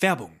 Werbung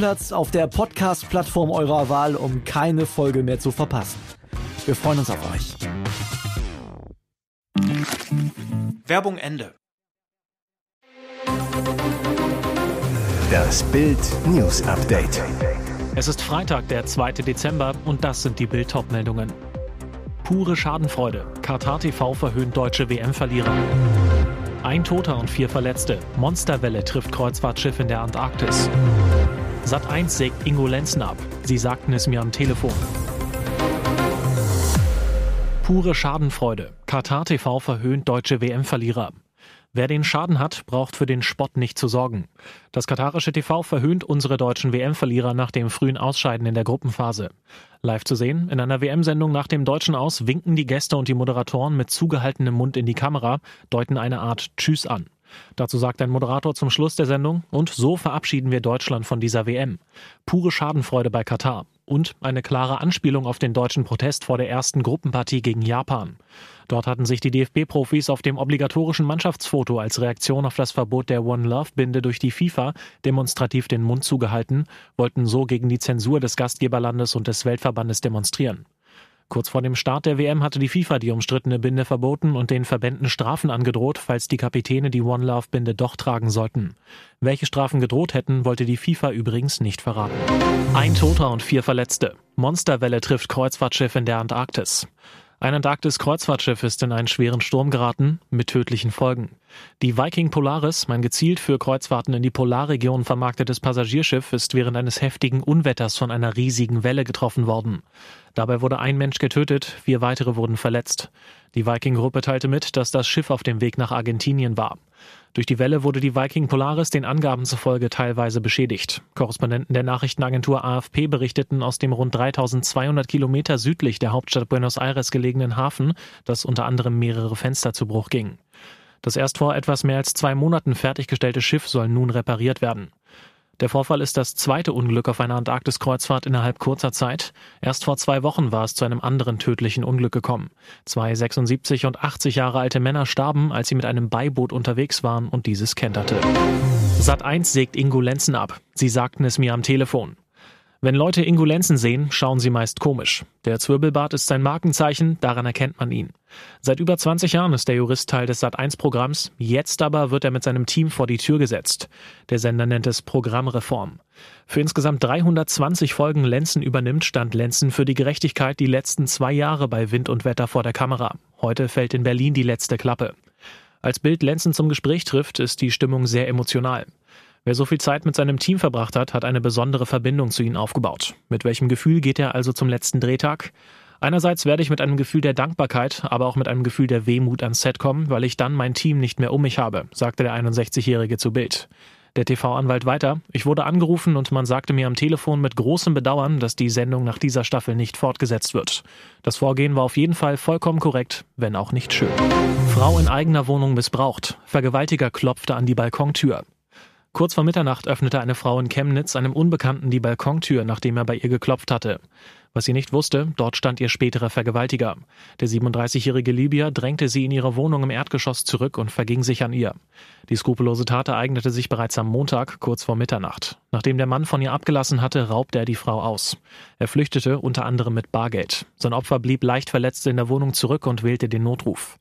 Stammplatz auf der Podcast-Plattform eurer Wahl, um keine Folge mehr zu verpassen. Wir freuen uns auf euch. Werbung Ende. Das Bild News Update. Es ist Freitag, der 2. Dezember und das sind die Bild meldungen Pure Schadenfreude. Katar TV verhöhnt deutsche WM-Verlierer. Ein Toter und vier Verletzte. Monsterwelle trifft Kreuzfahrtschiff in der Antarktis. Sat1 sägt Ingo Lenzen ab. Sie sagten es mir am Telefon. Pure Schadenfreude. Katar TV verhöhnt deutsche WM-Verlierer. Wer den Schaden hat, braucht für den Spott nicht zu sorgen. Das katarische TV verhöhnt unsere deutschen WM-Verlierer nach dem frühen Ausscheiden in der Gruppenphase. Live zu sehen, in einer WM-Sendung nach dem Deutschen aus winken die Gäste und die Moderatoren mit zugehaltenem Mund in die Kamera, deuten eine Art Tschüss an. Dazu sagt ein Moderator zum Schluss der Sendung, und so verabschieden wir Deutschland von dieser WM. Pure Schadenfreude bei Katar. Und eine klare Anspielung auf den deutschen Protest vor der ersten Gruppenpartie gegen Japan. Dort hatten sich die DFB-Profis auf dem obligatorischen Mannschaftsfoto als Reaktion auf das Verbot der One Love-Binde durch die FIFA demonstrativ den Mund zugehalten, wollten so gegen die Zensur des Gastgeberlandes und des Weltverbandes demonstrieren. Kurz vor dem Start der WM hatte die FIFA die umstrittene Binde verboten und den Verbänden Strafen angedroht, falls die Kapitäne die One Love Binde doch tragen sollten. Welche Strafen gedroht hätten, wollte die FIFA übrigens nicht verraten. Ein Toter und vier Verletzte. Monsterwelle trifft Kreuzfahrtschiff in der Antarktis. Ein Antarktis-Kreuzfahrtschiff ist in einen schweren Sturm geraten, mit tödlichen Folgen. Die Viking Polaris, mein gezielt für Kreuzfahrten in die Polarregion vermarktetes Passagierschiff, ist während eines heftigen Unwetters von einer riesigen Welle getroffen worden. Dabei wurde ein Mensch getötet, vier weitere wurden verletzt. Die Viking-Gruppe teilte mit, dass das Schiff auf dem Weg nach Argentinien war. Durch die Welle wurde die Viking Polaris den Angaben zufolge teilweise beschädigt. Korrespondenten der Nachrichtenagentur AFP berichteten aus dem rund 3200 Kilometer südlich der Hauptstadt Buenos Aires gelegenen Hafen, dass unter anderem mehrere Fenster zu Bruch gingen. Das erst vor etwas mehr als zwei Monaten fertiggestellte Schiff soll nun repariert werden. Der Vorfall ist das zweite Unglück auf einer Antarktiskreuzfahrt innerhalb kurzer Zeit. Erst vor zwei Wochen war es zu einem anderen tödlichen Unglück gekommen. Zwei 76 und 80 Jahre alte Männer starben, als sie mit einem Beiboot unterwegs waren und dieses kenterte. Sat 1 sägt Ingo Lenzen ab. Sie sagten es mir am Telefon. Wenn Leute Ingulenzen sehen, schauen sie meist komisch. Der Zwirbelbart ist sein Markenzeichen, daran erkennt man ihn. Seit über 20 Jahren ist der Jurist Teil des Sat1-Programms, jetzt aber wird er mit seinem Team vor die Tür gesetzt. Der Sender nennt es Programmreform. Für insgesamt 320 Folgen Lenzen übernimmt, stand Lenzen für die Gerechtigkeit die letzten zwei Jahre bei Wind und Wetter vor der Kamera. Heute fällt in Berlin die letzte Klappe. Als Bild Lenzen zum Gespräch trifft, ist die Stimmung sehr emotional. Wer so viel Zeit mit seinem Team verbracht hat, hat eine besondere Verbindung zu ihnen aufgebaut. Mit welchem Gefühl geht er also zum letzten Drehtag? Einerseits werde ich mit einem Gefühl der Dankbarkeit, aber auch mit einem Gefühl der Wehmut ans Set kommen, weil ich dann mein Team nicht mehr um mich habe, sagte der 61-Jährige zu Bild. Der TV-Anwalt weiter. Ich wurde angerufen und man sagte mir am Telefon mit großem Bedauern, dass die Sendung nach dieser Staffel nicht fortgesetzt wird. Das Vorgehen war auf jeden Fall vollkommen korrekt, wenn auch nicht schön. Frau in eigener Wohnung missbraucht. Vergewaltiger klopfte an die Balkontür. Kurz vor Mitternacht öffnete eine Frau in Chemnitz einem Unbekannten die Balkontür, nachdem er bei ihr geklopft hatte. Was sie nicht wusste, dort stand ihr späterer Vergewaltiger. Der 37-jährige Libyer drängte sie in ihre Wohnung im Erdgeschoss zurück und verging sich an ihr. Die skrupellose Tat ereignete sich bereits am Montag, kurz vor Mitternacht. Nachdem der Mann von ihr abgelassen hatte, raubte er die Frau aus. Er flüchtete unter anderem mit Bargeld. Sein Opfer blieb leicht verletzt in der Wohnung zurück und wählte den Notruf.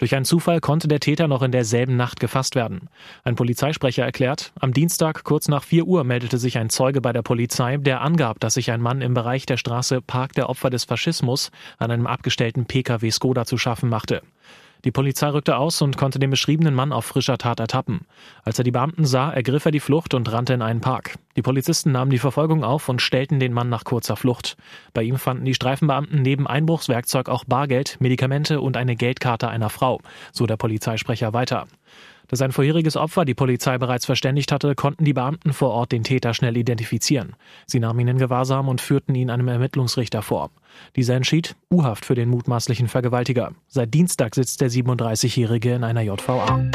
Durch einen Zufall konnte der Täter noch in derselben Nacht gefasst werden. Ein Polizeisprecher erklärt, am Dienstag kurz nach 4 Uhr meldete sich ein Zeuge bei der Polizei, der angab, dass sich ein Mann im Bereich der Straße Park der Opfer des Faschismus an einem abgestellten Pkw Skoda zu schaffen machte. Die Polizei rückte aus und konnte den beschriebenen Mann auf frischer Tat ertappen. Als er die Beamten sah, ergriff er die Flucht und rannte in einen Park. Die Polizisten nahmen die Verfolgung auf und stellten den Mann nach kurzer Flucht. Bei ihm fanden die Streifenbeamten neben Einbruchswerkzeug auch Bargeld, Medikamente und eine Geldkarte einer Frau, so der Polizeisprecher weiter. Da sein vorheriges Opfer die Polizei bereits verständigt hatte, konnten die Beamten vor Ort den Täter schnell identifizieren. Sie nahmen ihn in Gewahrsam und führten ihn einem Ermittlungsrichter vor. Dieser entschied U-Haft für den mutmaßlichen Vergewaltiger. Seit Dienstag sitzt der 37-Jährige in einer JVA.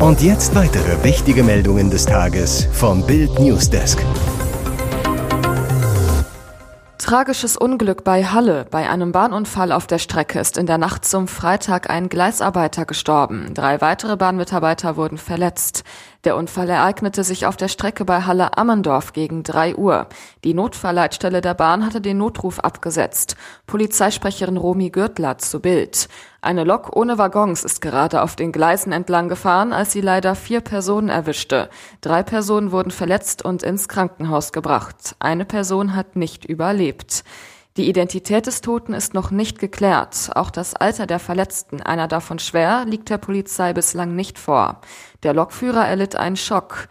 Und jetzt weitere wichtige Meldungen des Tages vom Bild Newsdesk. Tragisches Unglück bei Halle. Bei einem Bahnunfall auf der Strecke ist in der Nacht zum Freitag ein Gleisarbeiter gestorben. Drei weitere Bahnmitarbeiter wurden verletzt. Der Unfall ereignete sich auf der Strecke bei Halle Ammendorf gegen drei Uhr. Die Notfallleitstelle der Bahn hatte den Notruf abgesetzt. Polizeisprecherin Romy Gürtler zu Bild. Eine Lok ohne Waggons ist gerade auf den Gleisen entlang gefahren, als sie leider vier Personen erwischte. Drei Personen wurden verletzt und ins Krankenhaus gebracht. Eine Person hat nicht überlebt. Die Identität des Toten ist noch nicht geklärt. Auch das Alter der Verletzten, einer davon schwer, liegt der Polizei bislang nicht vor. Der Lokführer erlitt einen Schock.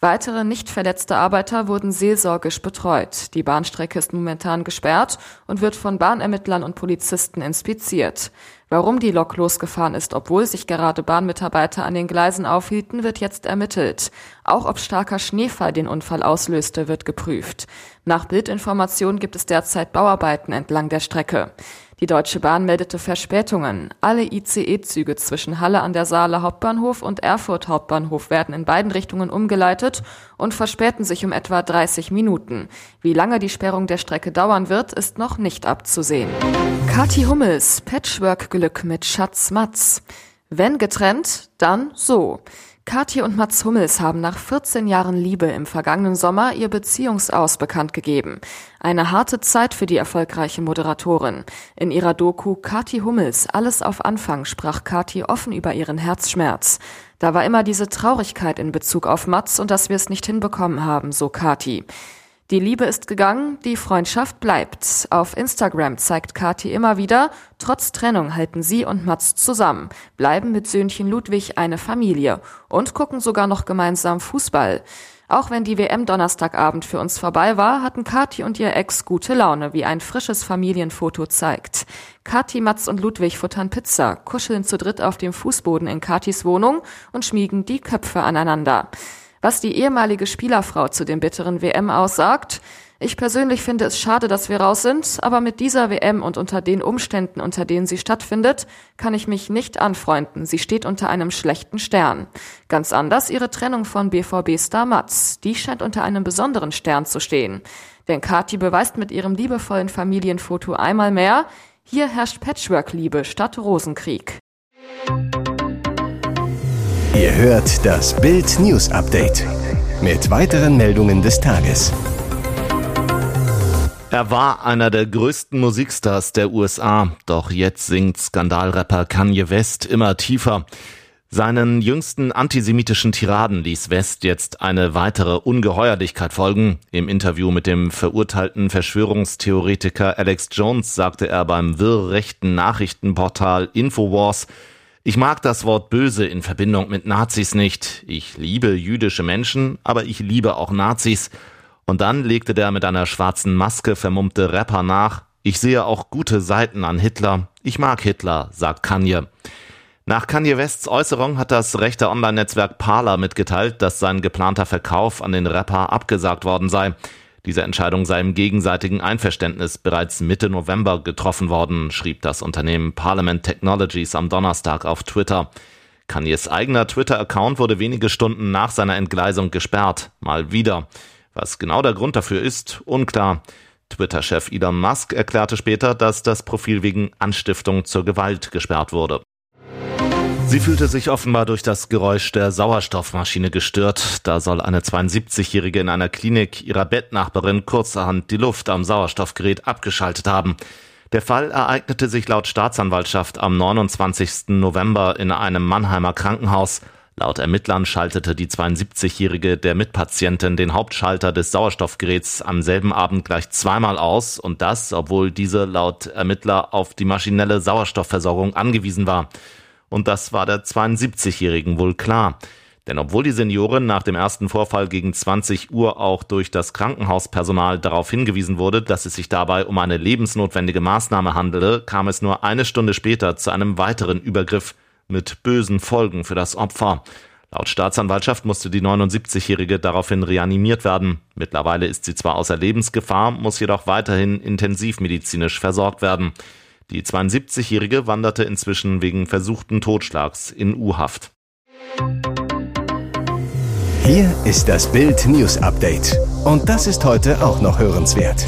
Weitere nicht verletzte Arbeiter wurden seelsorgisch betreut. Die Bahnstrecke ist momentan gesperrt und wird von Bahnermittlern und Polizisten inspiziert. Warum die Lok losgefahren ist, obwohl sich gerade Bahnmitarbeiter an den Gleisen aufhielten, wird jetzt ermittelt. Auch ob starker Schneefall den Unfall auslöste, wird geprüft. Nach Bildinformation gibt es derzeit Bauarbeiten entlang der Strecke. Die Deutsche Bahn meldete Verspätungen. Alle ICE-Züge zwischen Halle an der Saale Hauptbahnhof und Erfurt Hauptbahnhof werden in beiden Richtungen umgeleitet und verspäten sich um etwa 30 Minuten. Wie lange die Sperrung der Strecke dauern wird, ist noch nicht abzusehen. Kathi Hummels, Patchwork-Glück mit Schatz Matz. Wenn getrennt, dann so. Kathi und Mats Hummels haben nach 14 Jahren Liebe im vergangenen Sommer ihr Beziehungsaus bekannt gegeben. Eine harte Zeit für die erfolgreiche Moderatorin. In ihrer Doku Kathi Hummels Alles auf Anfang sprach Kathi offen über ihren Herzschmerz. Da war immer diese Traurigkeit in Bezug auf Mats und dass wir es nicht hinbekommen haben, so Kathi. Die Liebe ist gegangen, die Freundschaft bleibt. Auf Instagram zeigt Kathi immer wieder, trotz Trennung halten sie und Mats zusammen, bleiben mit Söhnchen Ludwig eine Familie und gucken sogar noch gemeinsam Fußball. Auch wenn die WM Donnerstagabend für uns vorbei war, hatten Kathi und ihr Ex gute Laune, wie ein frisches Familienfoto zeigt. Kathi, Mats und Ludwig futtern Pizza, kuscheln zu dritt auf dem Fußboden in Kathis Wohnung und schmiegen die Köpfe aneinander. Was die ehemalige Spielerfrau zu dem bitteren WM aussagt, ich persönlich finde es schade, dass wir raus sind, aber mit dieser WM und unter den Umständen, unter denen sie stattfindet, kann ich mich nicht anfreunden. Sie steht unter einem schlechten Stern. Ganz anders ihre Trennung von BVB-Star Mats. Die scheint unter einem besonderen Stern zu stehen. Denn Kati beweist mit ihrem liebevollen Familienfoto einmal mehr, hier herrscht Patchwork-Liebe statt Rosenkrieg. Ihr hört das Bild News Update mit weiteren Meldungen des Tages. Er war einer der größten Musikstars der USA, doch jetzt singt Skandalrapper Kanye West immer tiefer. Seinen jüngsten antisemitischen Tiraden ließ West jetzt eine weitere Ungeheuerlichkeit folgen. Im Interview mit dem verurteilten Verschwörungstheoretiker Alex Jones sagte er beim wirrrechten Nachrichtenportal Infowars, ich mag das Wort böse in Verbindung mit Nazis nicht. Ich liebe jüdische Menschen, aber ich liebe auch Nazis. Und dann legte der mit einer schwarzen Maske vermummte Rapper nach. Ich sehe auch gute Seiten an Hitler. Ich mag Hitler, sagt Kanye. Nach Kanye Wests Äußerung hat das rechte Online-Netzwerk Parler mitgeteilt, dass sein geplanter Verkauf an den Rapper abgesagt worden sei. Diese Entscheidung sei im gegenseitigen Einverständnis bereits Mitte November getroffen worden, schrieb das Unternehmen Parliament Technologies am Donnerstag auf Twitter. Kanyes eigener Twitter-Account wurde wenige Stunden nach seiner Entgleisung gesperrt. Mal wieder. Was genau der Grund dafür ist, unklar. Twitter-Chef Elon Musk erklärte später, dass das Profil wegen Anstiftung zur Gewalt gesperrt wurde. Sie fühlte sich offenbar durch das Geräusch der Sauerstoffmaschine gestört. Da soll eine 72-Jährige in einer Klinik ihrer Bettnachbarin kurzerhand die Luft am Sauerstoffgerät abgeschaltet haben. Der Fall ereignete sich laut Staatsanwaltschaft am 29. November in einem Mannheimer Krankenhaus. Laut Ermittlern schaltete die 72-Jährige der Mitpatientin den Hauptschalter des Sauerstoffgeräts am selben Abend gleich zweimal aus und das, obwohl diese laut Ermittler auf die maschinelle Sauerstoffversorgung angewiesen war. Und das war der 72-Jährigen wohl klar. Denn obwohl die Seniorin nach dem ersten Vorfall gegen 20 Uhr auch durch das Krankenhauspersonal darauf hingewiesen wurde, dass es sich dabei um eine lebensnotwendige Maßnahme handele, kam es nur eine Stunde später zu einem weiteren Übergriff. mit bösen Folgen für das Opfer. Laut Staatsanwaltschaft musste die 79-Jährige daraufhin reanimiert werden. Mittlerweile ist sie zwar außer Lebensgefahr, muss jedoch weiterhin intensivmedizinisch versorgt werden. Die 72-Jährige wanderte inzwischen wegen versuchten Totschlags in U-Haft. Hier ist das Bild News Update. Und das ist heute auch noch hörenswert.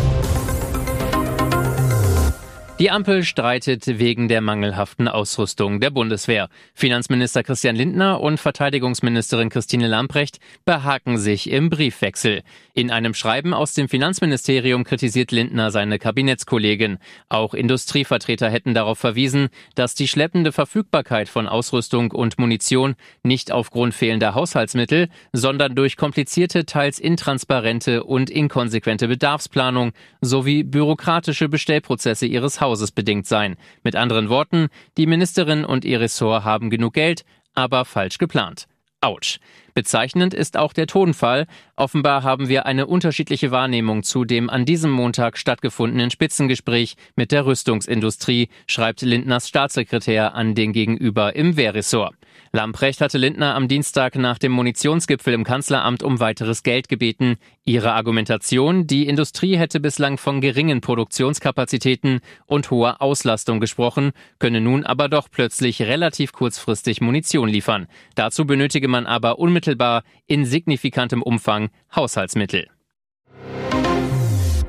Die Ampel streitet wegen der mangelhaften Ausrüstung der Bundeswehr. Finanzminister Christian Lindner und Verteidigungsministerin Christine Lamprecht behaken sich im Briefwechsel. In einem Schreiben aus dem Finanzministerium kritisiert Lindner seine Kabinettskollegin. Auch Industrievertreter hätten darauf verwiesen, dass die schleppende Verfügbarkeit von Ausrüstung und Munition nicht aufgrund fehlender Haushaltsmittel, sondern durch komplizierte, teils intransparente und inkonsequente Bedarfsplanung sowie bürokratische Bestellprozesse ihres Hauses bedingt sein. Mit anderen Worten, die Ministerin und ihr Ressort haben genug Geld, aber falsch geplant. Autsch. Bezeichnend ist auch der Tonfall. Offenbar haben wir eine unterschiedliche Wahrnehmung zu dem an diesem Montag stattgefundenen Spitzengespräch mit der Rüstungsindustrie, schreibt Lindners Staatssekretär an den Gegenüber im Wehrressort. Lamprecht hatte Lindner am Dienstag nach dem Munitionsgipfel im Kanzleramt um weiteres Geld gebeten. Ihre Argumentation, die Industrie hätte bislang von geringen Produktionskapazitäten und hoher Auslastung gesprochen, könne nun aber doch plötzlich relativ kurzfristig Munition liefern. Dazu benötige man aber unmittelbar in signifikantem Umfang Haushaltsmittel.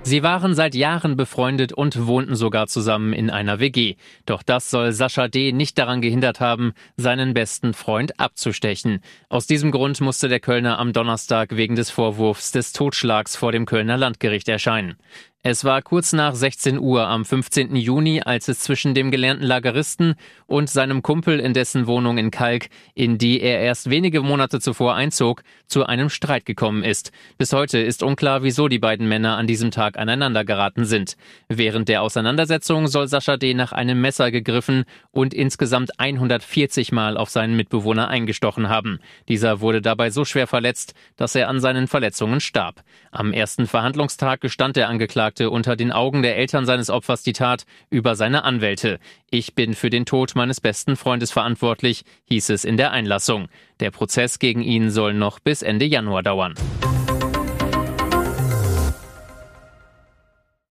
Sie waren seit Jahren befreundet und wohnten sogar zusammen in einer WG. Doch das soll Sascha D. nicht daran gehindert haben, seinen besten Freund abzustechen. Aus diesem Grund musste der Kölner am Donnerstag wegen des Vorwurfs des Totschlags vor dem Kölner Landgericht erscheinen. Es war kurz nach 16 Uhr am 15. Juni, als es zwischen dem gelernten Lageristen und seinem Kumpel in dessen Wohnung in Kalk, in die er erst wenige Monate zuvor einzog, zu einem Streit gekommen ist. Bis heute ist unklar, wieso die beiden Männer an diesem Tag aneinander geraten sind. Während der Auseinandersetzung soll Sascha D. nach einem Messer gegriffen und insgesamt 140 Mal auf seinen Mitbewohner eingestochen haben. Dieser wurde dabei so schwer verletzt, dass er an seinen Verletzungen starb. Am ersten Verhandlungstag gestand der Angeklagte beklagte unter den Augen der Eltern seines Opfers die Tat über seine Anwälte. Ich bin für den Tod meines besten Freundes verantwortlich, hieß es in der Einlassung. Der Prozess gegen ihn soll noch bis Ende Januar dauern.